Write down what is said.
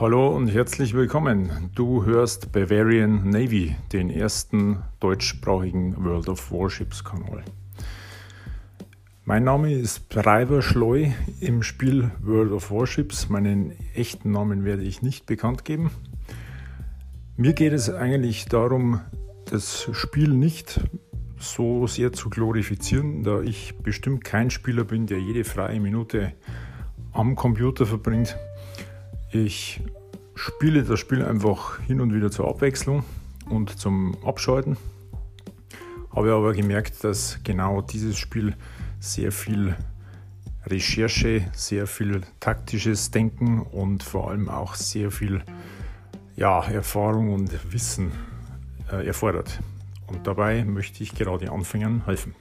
Hallo und herzlich willkommen. Du hörst Bavarian Navy, den ersten deutschsprachigen World of Warships Kanal. Mein Name ist Reiber Schleu im Spiel World of Warships. Meinen echten Namen werde ich nicht bekannt geben. Mir geht es eigentlich darum, das Spiel nicht so sehr zu glorifizieren, da ich bestimmt kein Spieler bin, der jede freie Minute am Computer verbringt. Ich spiele das Spiel einfach hin und wieder zur Abwechslung und zum Abschalten. Habe aber gemerkt, dass genau dieses Spiel sehr viel Recherche, sehr viel taktisches Denken und vor allem auch sehr viel ja, Erfahrung und Wissen äh, erfordert. Und dabei möchte ich gerade Anfängern helfen.